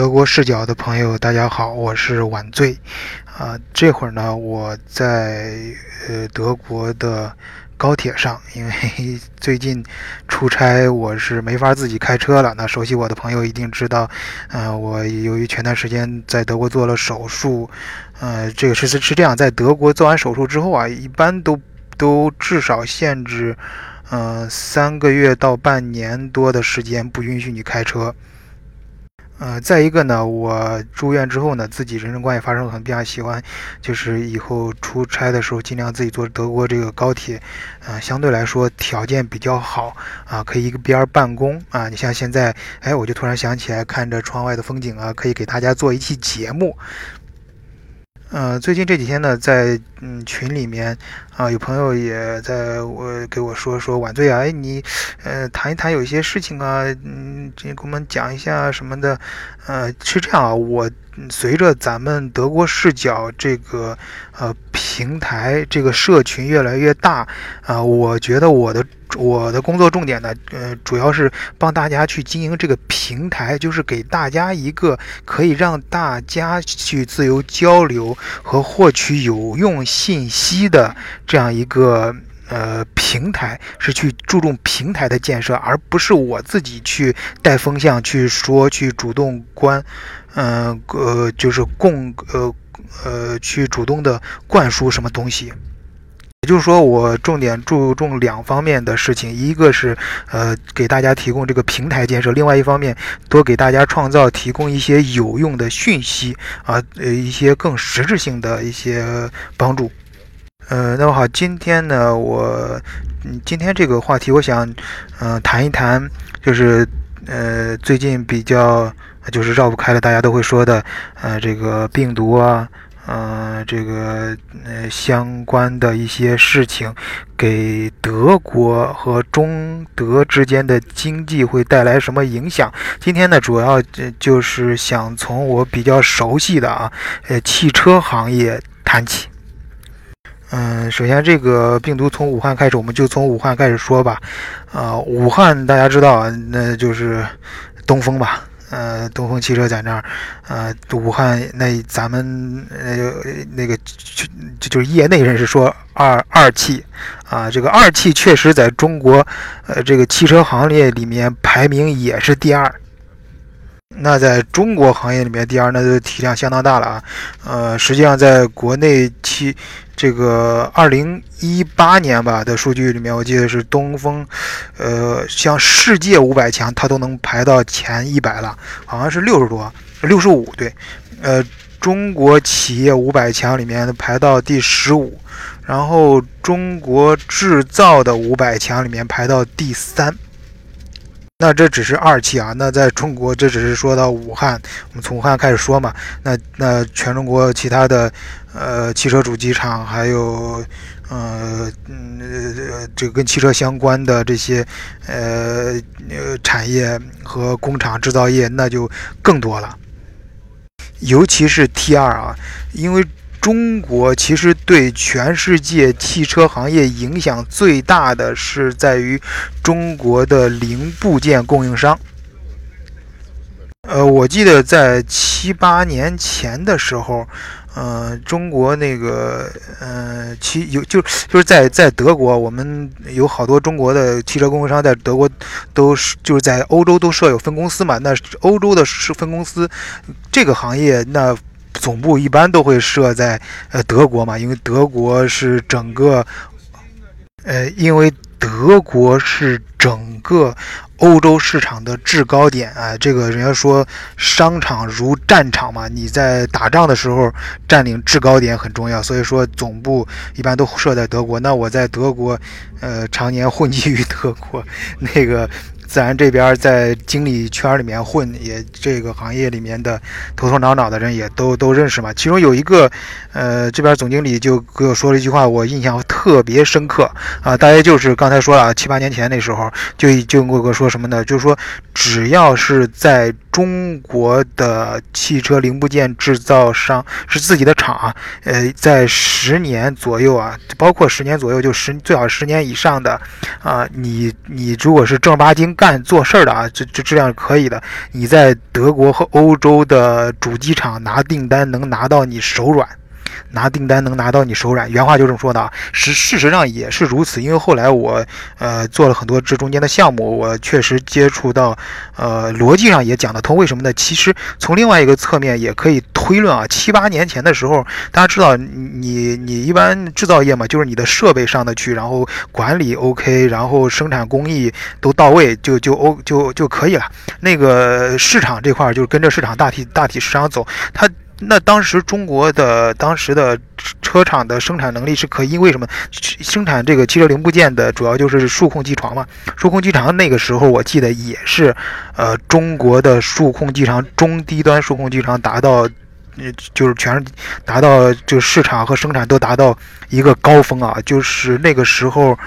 德国视角的朋友，大家好，我是晚醉。啊，这会儿呢，我在呃德国的高铁上，因为 最近出差，我是没法自己开车了。那熟悉我的朋友一定知道，呃，我由于前段时间在德国做了手术，呃，这个是是这样，在德国做完手术之后啊，一般都都至少限制，呃，三个月到半年多的时间不允许你开车。呃，再一个呢，我住院之后呢，自己人生观也发生了很变化，喜欢就是以后出差的时候尽量自己坐德国这个高铁，呃，相对来说条件比较好啊，可以一个边办公啊。你像现在，哎，我就突然想起来，看着窗外的风景啊，可以给大家做一期节目。呃，最近这几天呢，在嗯群里面啊，有朋友也在我给我说说晚醉啊，哎你呃谈一谈有一些事情啊，嗯，这给我们讲一下什么的，呃是这样啊，我随着咱们德国视角这个呃平台这个社群越来越大啊，我觉得我的。我的工作重点呢，呃，主要是帮大家去经营这个平台，就是给大家一个可以让大家去自由交流和获取有用信息的这样一个呃平台，是去注重平台的建设，而不是我自己去带风向去说去主动关，嗯呃，就是供呃呃去主动的灌输什么东西。也就是说，我重点注重两方面的事情，一个是呃给大家提供这个平台建设，另外一方面多给大家创造提供一些有用的讯息啊，呃一些更实质性的一些帮助。呃，那么好，今天呢，我嗯今天这个话题，我想嗯谈一谈，就是呃最近比较就是绕不开了，大家都会说的呃这个病毒啊。呃，这个呃相关的一些事情，给德国和中德之间的经济会带来什么影响？今天呢，主要就是想从我比较熟悉的啊，呃，汽车行业谈起。嗯，首先这个病毒从武汉开始，我们就从武汉开始说吧。啊，武汉大家知道，那就是东风吧。呃，东风汽车在那儿，呃，武汉那咱们呃那个就就是业内人士说二二汽，啊，这个二汽确实在中国，呃，这个汽车行业里面排名也是第二。那在中国行业里面，第二那就体量相当大了啊。呃，实际上在国内汽这个二零一八年吧的数据里面，我记得是东风，呃，像世界五百强，它都能排到前一百了，好像是六十多，六十五对。呃，中国企业五百强里面排到第十五，然后中国制造的五百强里面排到第三。那这只是二期啊，那在中国这只是说到武汉，我们从武汉开始说嘛。那那全中国其他的呃汽车主机厂，还有呃嗯这个跟汽车相关的这些呃呃产业和工厂制造业，那就更多了。尤其是 T 二啊，因为。中国其实对全世界汽车行业影响最大的是在于中国的零部件供应商。呃，我记得在七八年前的时候，呃，中国那个呃，汽有就就是在在德国，我们有好多中国的汽车供应商在德国都是就是在欧洲都设有分公司嘛。那欧洲的是分公司这个行业那。总部一般都会设在呃德国嘛，因为德国是整个，呃，因为德国是整个欧洲市场的制高点啊。这个人家说商场如战场嘛，你在打仗的时候占领制高点很重要，所以说总部一般都设在德国。那我在德国，呃，常年混迹于德国，那个。自然这边在经理圈里面混，也这个行业里面的头头脑脑的人也都都认识嘛。其中有一个，呃，这边总经理就给我说了一句话，我印象特。特别深刻啊！大家就是刚才说了，七八年前那时候就就过个说什么呢？就是说，只要是在中国的汽车零部件制造商是自己的厂，呃，在十年左右啊，包括十年左右，就十最好十年以上的啊，你你如果是正儿八经干做事儿的啊，这这质量可以的，你在德国和欧洲的主机厂拿订单能拿到你手软。拿订单能拿到你手软，原话就这么说的啊。实事实上也是如此，因为后来我呃做了很多这中间的项目，我确实接触到，呃逻辑上也讲得通。为什么呢？其实从另外一个侧面也可以推论啊。七八年前的时候，大家知道你你一般制造业嘛，就是你的设备上得去，然后管理 OK，然后生产工艺都到位，就就 O 就就可以了。那个市场这块就是跟着市场大体大体市场走，它。那当时中国的当时的车厂的生产能力是可以，因为什么？生产这个汽车零部件的主要就是数控机床嘛。数控机床那个时候我记得也是，呃，中国的数控机床中低端数控机床达到，就是全达到就市场和生产都达到一个高峰啊，就是那个时候，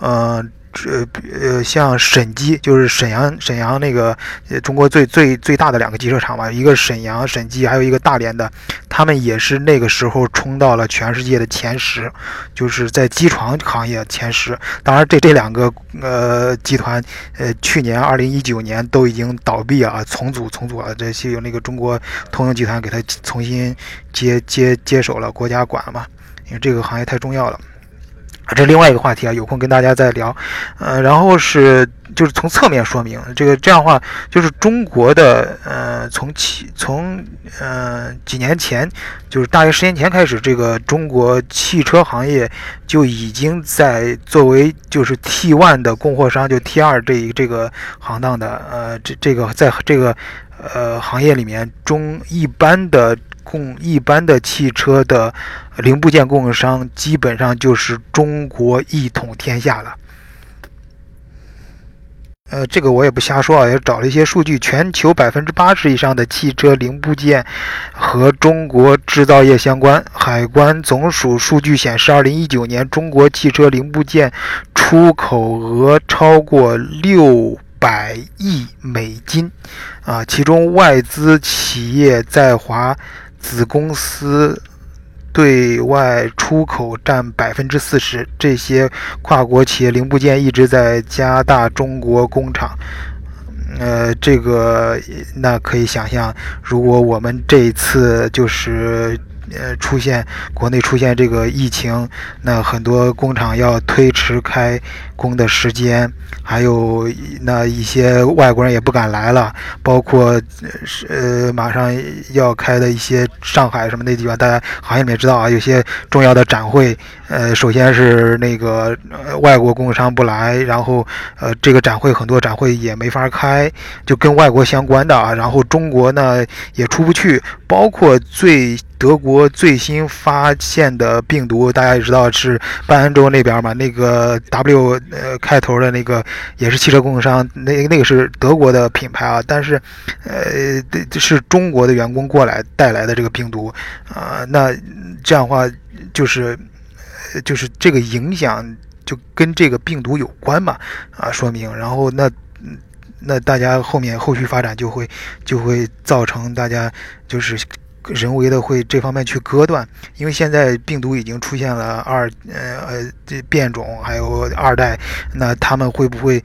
嗯。这呃，像沈机，就是沈阳沈阳那个，中国最最最大的两个机车厂嘛，一个沈阳沈机，还有一个大连的，他们也是那个时候冲到了全世界的前十，就是在机床行业前十。当然，这这两个呃集团，呃，去年二零一九年都已经倒闭啊，重组重组了，这些有那个中国通用集团给它重新接接接手了，国家管嘛，因为这个行业太重要了。这是另外一个话题啊，有空跟大家再聊。呃，然后是就是从侧面说明这个这样的话，就是中国的呃，从汽从呃几年前，就是大约十年前开始，这个中国汽车行业就已经在作为就是 T1 的供货商，就 T2 这一这个行当的呃这这个在这个呃行业里面中一般的。供一般的汽车的零部件供应商，基本上就是中国一统天下了。呃，这个我也不瞎说啊，也找了一些数据，全球百分之八十以上的汽车零部件和中国制造业相关。海关总署数据显示，二零一九年中国汽车零部件出口额超过六。百亿美金，啊，其中外资企业在华子公司对外出口占百分之四十。这些跨国企业零部件一直在加大中国工厂，呃，这个那可以想象，如果我们这一次就是。呃，出现国内出现这个疫情，那很多工厂要推迟开工的时间，还有那一些外国人也不敢来了，包括是呃马上要开的一些上海什么那地方，大家行业里面知道啊，有些重要的展会，呃，首先是那个外国供应商不来，然后呃这个展会很多展会也没法开，就跟外国相关的啊，然后中国呢也出不去，包括最。德国最新发现的病毒，大家也知道是半安州那边嘛，那个 W 呃开头的那个也是汽车供应商，那那个是德国的品牌啊，但是，呃，这是中国的员工过来带来的这个病毒，啊，那这样的话就是，就是这个影响就跟这个病毒有关嘛，啊，说明，然后那那大家后面后续发展就会就会造成大家就是。人为的会这方面去割断，因为现在病毒已经出现了二呃呃这变种，还有二代，那他们会不会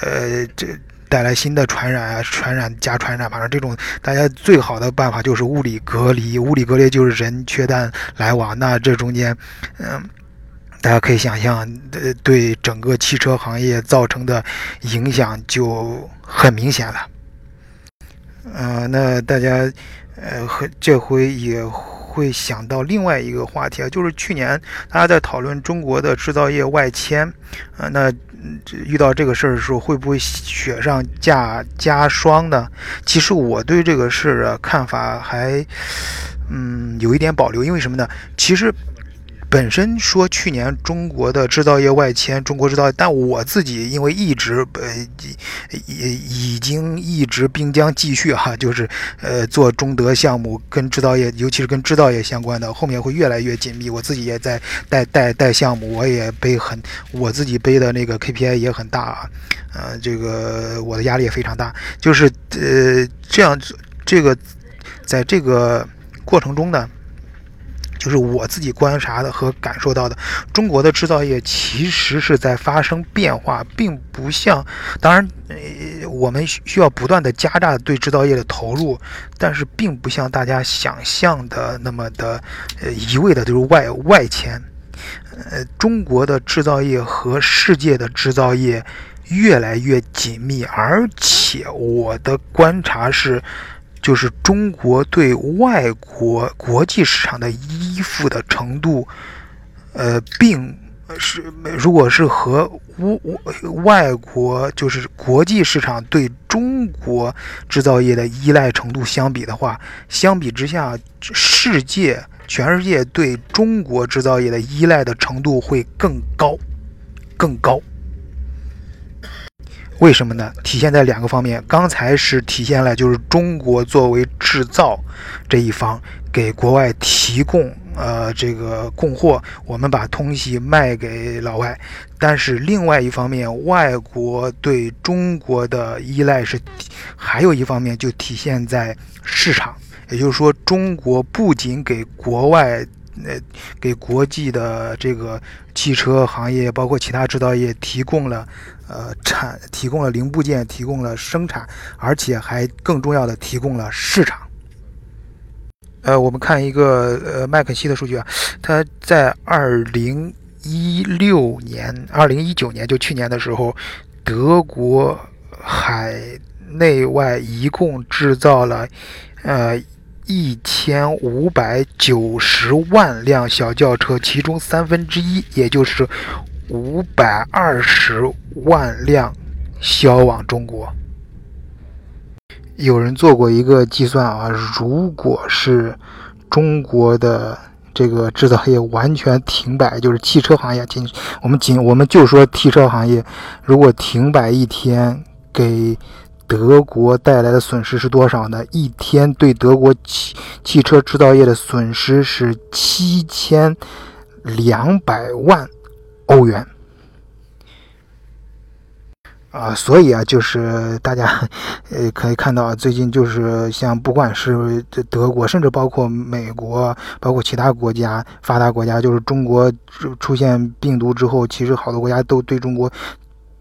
呃这带来新的传染啊？传染加传染，反正这种大家最好的办法就是物理隔离，物理隔离就是人缺蛋来往，那这中间嗯，大家可以想象，呃对整个汽车行业造成的影响就很明显了。呃，那大家。呃，和这回也会想到另外一个话题啊，就是去年大家在讨论中国的制造业外迁，啊，那遇到这个事儿的时候，会不会雪上加加霜呢？其实我对这个事儿看法还，嗯，有一点保留，因为什么呢？其实。本身说去年中国的制造业外迁，中国制造，但我自己因为一直呃已已经一直并将继续哈，就是呃做中德项目跟制造业，尤其是跟制造业相关的，后面会越来越紧密。我自己也在带带带项目，我也背很我自己背的那个 KPI 也很大啊，呃，这个我的压力也非常大，就是呃这样这个在这个过程中呢。就是我自己观察的和感受到的，中国的制造业其实是在发生变化，并不像，当然，呃，我们需要不断的加大对制造业的投入，但是并不像大家想象的那么的，呃，一味的就是外外迁，呃，中国的制造业和世界的制造业越来越紧密，而且我的观察是。就是中国对外国国际市场的依附的程度，呃，并是如果是和外国就是国际市场对中国制造业的依赖程度相比的话，相比之下，世界全世界对中国制造业的依赖的程度会更高，更高。为什么呢？体现在两个方面。刚才是体现了，就是中国作为制造这一方给国外提供呃这个供货，我们把东西卖给老外。但是另外一方面，外国对中国的依赖是还有一方面就体现在市场，也就是说，中国不仅给国外呃给国际的这个汽车行业，包括其他制造业提供了。呃，产提供了零部件，提供了生产，而且还更重要的提供了市场。呃，我们看一个呃麦肯锡的数据啊，它在二零一六年、二零一九年就去年的时候，德国海内外一共制造了呃一千五百九十万辆小轿车，其中三分之一，也就是。五百二十万辆销往中国。有人做过一个计算啊，如果是中国的这个制造业完全停摆，就是汽车行业，仅我们仅我们就说汽车行业，如果停摆一天，给德国带来的损失是多少呢？一天对德国汽汽车制造业的损失是七千两百万。欧元啊，所以啊，就是大家呃可以看到，最近就是像不管是德国，甚至包括美国，包括其他国家发达国家，就是中国出现病毒之后，其实好多国家都对中国。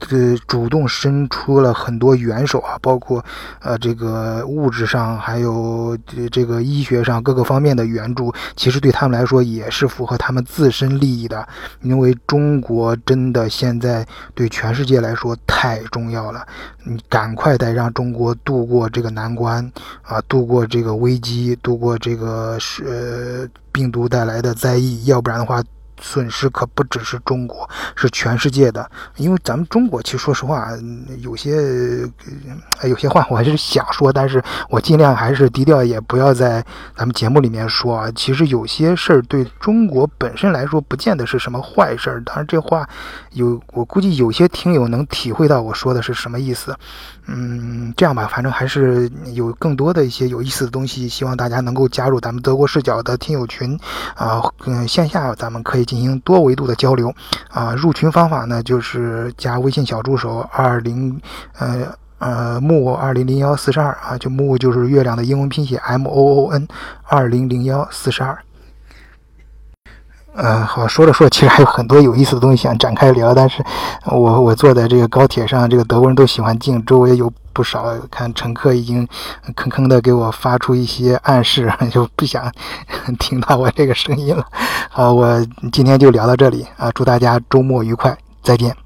呃，主动伸出了很多援手啊，包括呃这个物质上，还有这这个医学上各个方面的援助，其实对他们来说也是符合他们自身利益的。因为中国真的现在对全世界来说太重要了，你赶快得让中国度过这个难关啊，度过这个危机，度过这个是病毒带来的灾疫，要不然的话。损失可不只是中国，是全世界的。因为咱们中国，其实说实话，有些有些话我还是想说，但是我尽量还是低调，也不要在咱们节目里面说啊。其实有些事儿对中国本身来说，不见得是什么坏事儿。当然，这话有，我估计有些听友能体会到我说的是什么意思。嗯，这样吧，反正还是有更多的一些有意思的东西，希望大家能够加入咱们德国视角的听友群啊。嗯，线下咱们可以进行多维度的交流啊。入群方法呢，就是加微信小助手二零呃呃木二零零幺四十二啊，就木就是月亮的英文拼写 M O O N 二零零幺四十二。呃，好，说着说，其实还有很多有意思的东西想展开聊，但是我我坐在这个高铁上，这个德国人都喜欢静，周围有不少看乘客已经吭吭的给我发出一些暗示，就不想听到我这个声音了。好，我今天就聊到这里啊，祝大家周末愉快，再见。